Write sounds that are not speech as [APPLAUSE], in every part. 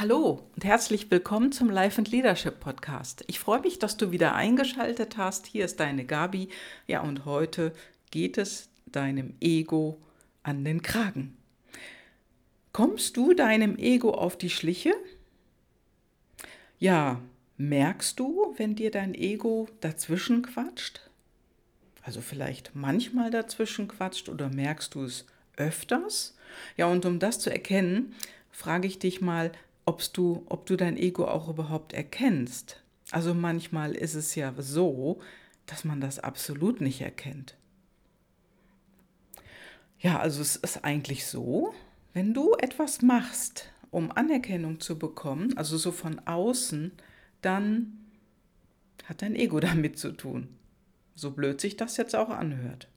Hallo und herzlich willkommen zum Life and Leadership Podcast. Ich freue mich, dass du wieder eingeschaltet hast. Hier ist deine Gabi. Ja, und heute geht es deinem Ego an den Kragen. Kommst du deinem Ego auf die Schliche? Ja, merkst du, wenn dir dein Ego dazwischen quatscht? Also vielleicht manchmal dazwischen quatscht oder merkst du es öfters? Ja, und um das zu erkennen, frage ich dich mal, ob du, ob du dein Ego auch überhaupt erkennst. Also manchmal ist es ja so, dass man das absolut nicht erkennt. Ja, also es ist eigentlich so, wenn du etwas machst, um Anerkennung zu bekommen, also so von außen, dann hat dein Ego [LAUGHS] damit zu tun. So blöd sich das jetzt auch anhört.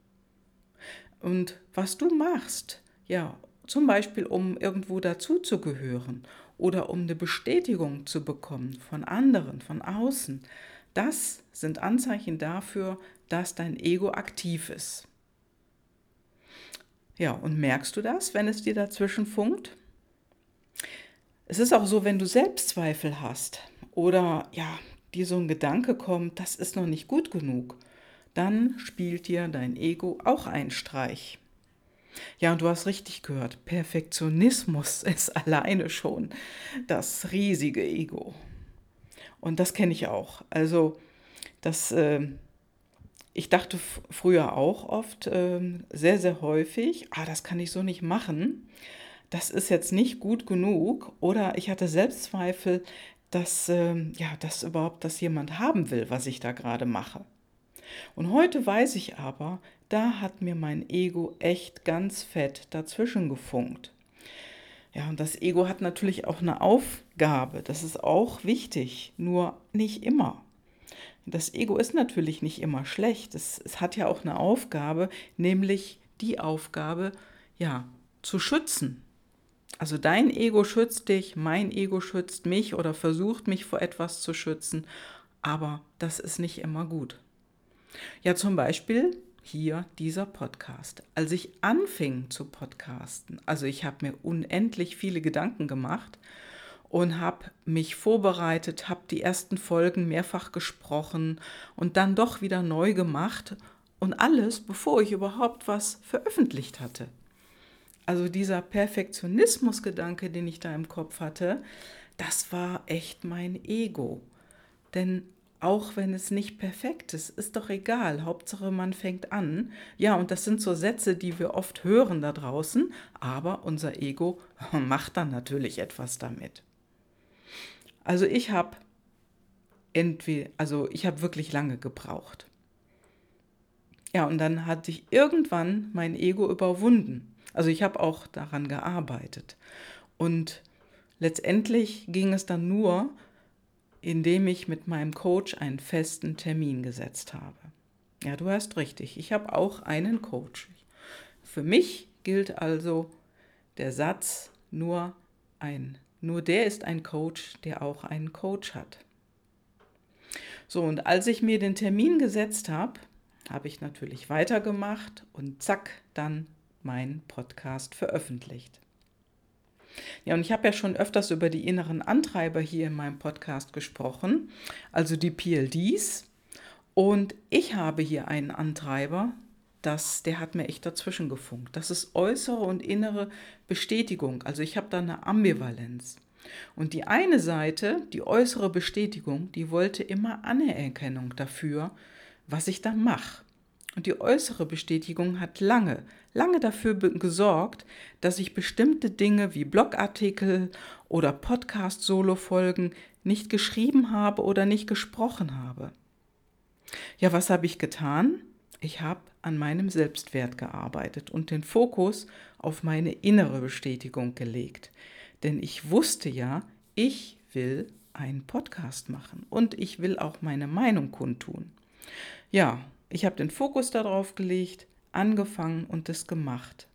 Und was du machst, ja, zum Beispiel um irgendwo dazuzugehören oder um eine Bestätigung zu bekommen von anderen, von außen, das sind Anzeichen dafür, dass dein Ego aktiv ist. Ja, und merkst du das, wenn es dir dazwischen funkt? Es ist auch so, wenn du Selbstzweifel hast oder ja, dir so ein Gedanke kommt, das ist noch nicht gut genug, dann spielt dir dein Ego auch einen Streich. Ja, und du hast richtig gehört, Perfektionismus [LAUGHS] ist alleine schon das riesige Ego. Und das kenne ich auch. Also, das, äh, ich dachte früher auch oft, äh, sehr, sehr häufig, ah, das kann ich so nicht machen. Das ist jetzt nicht gut genug. Oder ich hatte Selbstzweifel, dass, äh, ja, dass überhaupt das jemand haben will, was ich da gerade mache. Und heute weiß ich aber, da hat mir mein Ego echt ganz fett dazwischen gefunkt. Ja, und das Ego hat natürlich auch eine Aufgabe, das ist auch wichtig, nur nicht immer. Das Ego ist natürlich nicht immer schlecht, es, es hat ja auch eine Aufgabe, nämlich die Aufgabe, ja, zu schützen. Also dein Ego schützt dich, mein Ego schützt mich oder versucht mich vor etwas zu schützen, aber das ist nicht immer gut. Ja, zum Beispiel hier dieser Podcast. Als ich anfing zu podcasten, also ich habe mir unendlich viele Gedanken gemacht und habe mich vorbereitet, habe die ersten Folgen mehrfach gesprochen und dann doch wieder neu gemacht und alles, bevor ich überhaupt was veröffentlicht hatte. Also dieser Perfektionismusgedanke, den ich da im Kopf hatte, das war echt mein Ego. Denn auch wenn es nicht perfekt ist, ist doch egal. Hauptsache, man fängt an. Ja, und das sind so Sätze, die wir oft hören da draußen, aber unser Ego [LAUGHS] macht dann natürlich etwas damit. Also ich habe entweder, also ich habe wirklich lange gebraucht. Ja, und dann hatte ich irgendwann mein Ego überwunden. Also ich habe auch daran gearbeitet. Und letztendlich ging es dann nur, indem ich mit meinem Coach einen festen Termin gesetzt habe. Ja, du hast richtig, ich habe auch einen Coach. Für mich gilt also der Satz, nur ein, nur der ist ein Coach, der auch einen Coach hat. So, und als ich mir den Termin gesetzt habe, habe ich natürlich weitergemacht und zack, dann meinen Podcast veröffentlicht. Ja, und ich habe ja schon öfters über die inneren Antreiber hier in meinem Podcast gesprochen, also die PLDs. Und ich habe hier einen Antreiber, das, der hat mir echt dazwischen gefunkt. Das ist äußere und innere Bestätigung. Also ich habe da eine Ambivalenz. Und die eine Seite, die äußere Bestätigung, die wollte immer Anerkennung dafür, was ich da mache. Und die äußere Bestätigung hat lange, lange dafür gesorgt, dass ich bestimmte Dinge wie Blogartikel oder Podcast-Solo-Folgen nicht geschrieben habe oder nicht gesprochen habe. Ja, was habe ich getan? Ich habe an meinem Selbstwert gearbeitet und den Fokus auf meine innere Bestätigung gelegt. Denn ich wusste ja, ich will einen Podcast machen und ich will auch meine Meinung kundtun. Ja, ich habe den Fokus darauf gelegt, angefangen und es gemacht.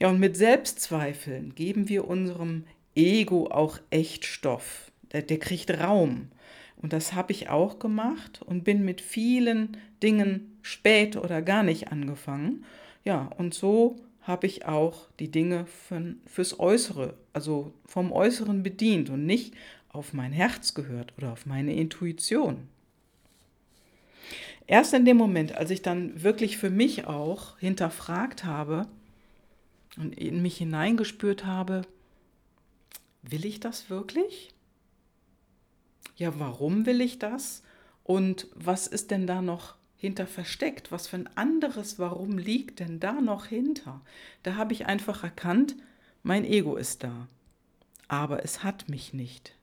Ja, und mit Selbstzweifeln geben wir unserem Ego auch echt Stoff. Der, der kriegt Raum. Und das habe ich auch gemacht und bin mit vielen Dingen spät oder gar nicht angefangen. Ja, und so habe ich auch die Dinge von, fürs Äußere, also vom Äußeren bedient und nicht auf mein Herz gehört oder auf meine Intuition. Erst in dem Moment, als ich dann wirklich für mich auch hinterfragt habe und in mich hineingespürt habe, will ich das wirklich? Ja, warum will ich das? Und was ist denn da noch hinter versteckt? Was für ein anderes Warum liegt denn da noch hinter? Da habe ich einfach erkannt, mein Ego ist da. Aber es hat mich nicht.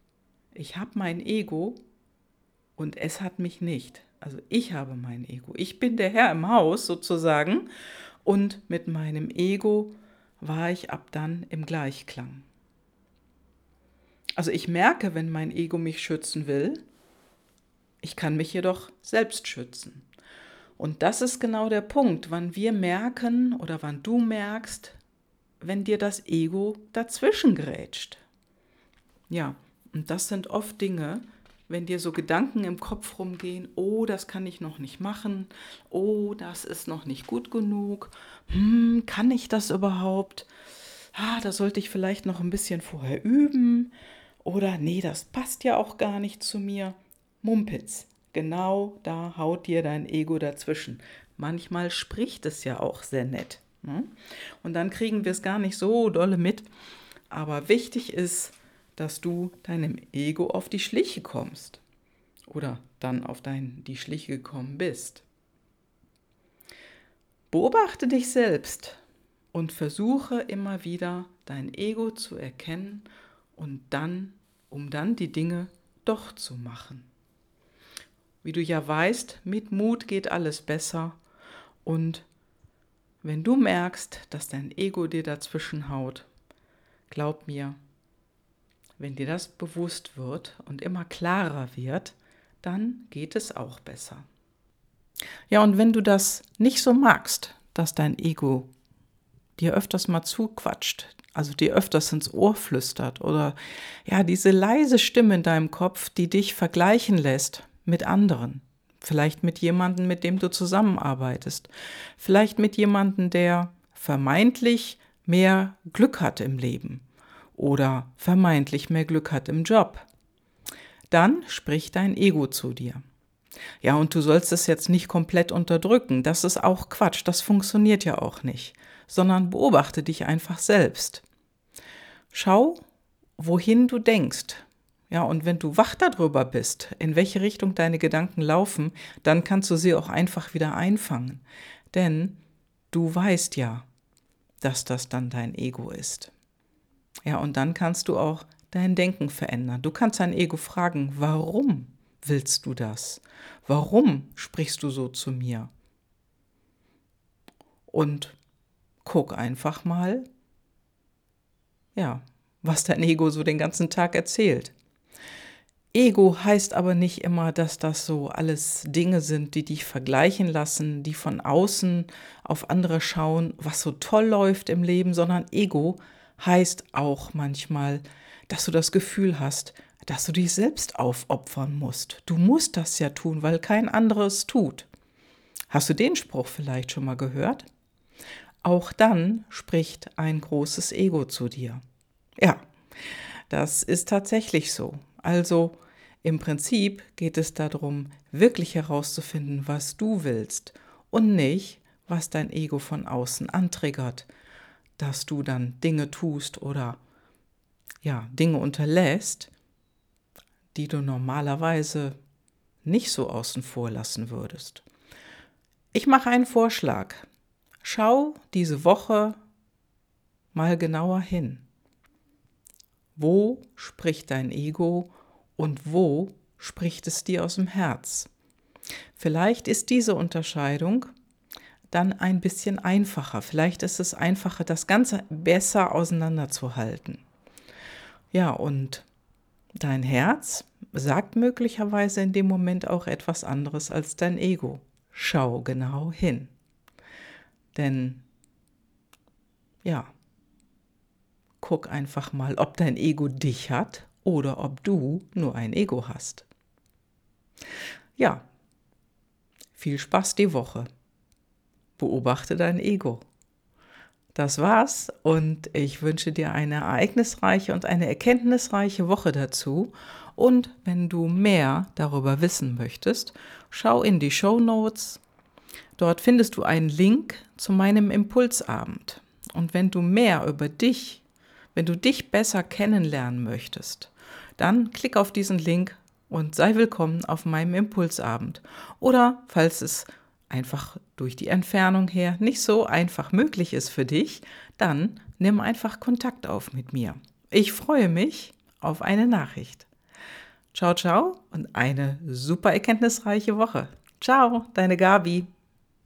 Ich habe mein Ego und es hat mich nicht. Also ich habe mein Ego. Ich bin der Herr im Haus sozusagen und mit meinem Ego war ich ab dann im Gleichklang. Also ich merke, wenn mein Ego mich schützen will, ich kann mich jedoch selbst schützen. Und das ist genau der Punkt, wann wir merken oder wann du merkst, wenn dir das Ego dazwischen grätscht. Ja, und das sind oft Dinge, wenn dir so Gedanken im Kopf rumgehen, oh, das kann ich noch nicht machen, oh, das ist noch nicht gut genug, hm, kann ich das überhaupt? Ah, da sollte ich vielleicht noch ein bisschen vorher üben. Oder nee, das passt ja auch gar nicht zu mir. Mumpitz, genau da haut dir dein Ego dazwischen. Manchmal spricht es ja auch sehr nett. Ne? Und dann kriegen wir es gar nicht so dolle mit. Aber wichtig ist, dass du deinem Ego auf die Schliche kommst oder dann auf dein, die Schliche gekommen bist. Beobachte dich selbst und versuche immer wieder dein Ego zu erkennen und dann, um dann die Dinge doch zu machen. Wie du ja weißt, mit Mut geht alles besser und wenn du merkst, dass dein Ego dir dazwischen haut, glaub mir, wenn dir das bewusst wird und immer klarer wird, dann geht es auch besser. Ja, und wenn du das nicht so magst, dass dein Ego dir öfters mal zuquatscht, also dir öfters ins Ohr flüstert oder ja, diese leise Stimme in deinem Kopf, die dich vergleichen lässt mit anderen, vielleicht mit jemandem, mit dem du zusammenarbeitest, vielleicht mit jemandem, der vermeintlich mehr Glück hat im Leben oder vermeintlich mehr Glück hat im Job. Dann spricht dein Ego zu dir. Ja, und du sollst es jetzt nicht komplett unterdrücken, das ist auch Quatsch, das funktioniert ja auch nicht, sondern beobachte dich einfach selbst. Schau, wohin du denkst. Ja, und wenn du wach darüber bist, in welche Richtung deine Gedanken laufen, dann kannst du sie auch einfach wieder einfangen. Denn du weißt ja, dass das dann dein Ego ist. Ja, und dann kannst du auch dein Denken verändern. Du kannst dein Ego fragen, warum willst du das? Warum sprichst du so zu mir? Und guck einfach mal, ja, was dein Ego so den ganzen Tag erzählt. Ego heißt aber nicht immer, dass das so alles Dinge sind, die dich vergleichen lassen, die von außen auf andere schauen, was so toll läuft im Leben, sondern Ego heißt auch manchmal, dass du das Gefühl hast, dass du dich selbst aufopfern musst. Du musst das ja tun, weil kein anderes tut. Hast du den Spruch vielleicht schon mal gehört? Auch dann spricht ein großes Ego zu dir. Ja, das ist tatsächlich so. Also im Prinzip geht es darum, wirklich herauszufinden, was du willst und nicht, was dein Ego von außen antriggert, dass du dann Dinge tust oder ja, Dinge unterlässt, die du normalerweise nicht so außen vor lassen würdest. Ich mache einen Vorschlag. Schau diese Woche mal genauer hin. Wo spricht dein Ego und wo spricht es dir aus dem Herz? Vielleicht ist diese Unterscheidung dann ein bisschen einfacher. Vielleicht ist es einfacher, das Ganze besser auseinanderzuhalten. Ja, und dein Herz sagt möglicherweise in dem Moment auch etwas anderes als dein Ego. Schau genau hin. Denn ja, guck einfach mal, ob dein Ego dich hat oder ob du nur ein Ego hast. Ja, viel Spaß die Woche. Beobachte dein Ego. Das war's und ich wünsche dir eine ereignisreiche und eine erkenntnisreiche Woche dazu. Und wenn du mehr darüber wissen möchtest, schau in die Show Notes. Dort findest du einen Link zu meinem Impulsabend. Und wenn du mehr über dich, wenn du dich besser kennenlernen möchtest, dann klick auf diesen Link und sei willkommen auf meinem Impulsabend. Oder falls es einfach durch die Entfernung her nicht so einfach möglich ist für dich, dann nimm einfach Kontakt auf mit mir. Ich freue mich auf eine Nachricht. Ciao, ciao und eine super erkenntnisreiche Woche. Ciao, deine Gabi.